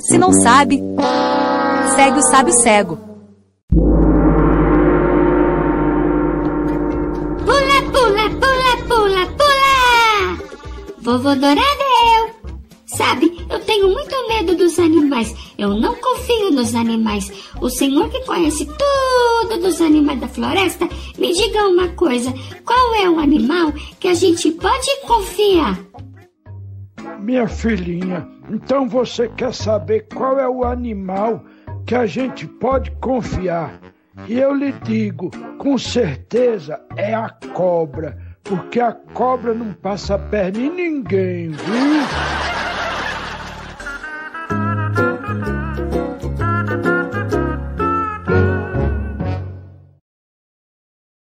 Se não sabe, segue o sábio cego. Pula, pula, pula, pula, pula! Vovô Doradeu! Sabe, eu tenho muito medo dos animais. Eu não confio nos animais. O senhor que conhece tudo dos animais da floresta, me diga uma coisa: qual é o animal que a gente pode confiar? Minha filhinha, então você quer saber qual é o animal que a gente pode confiar? E eu lhe digo, com certeza é a cobra, porque a cobra não passa perna em ninguém, viu?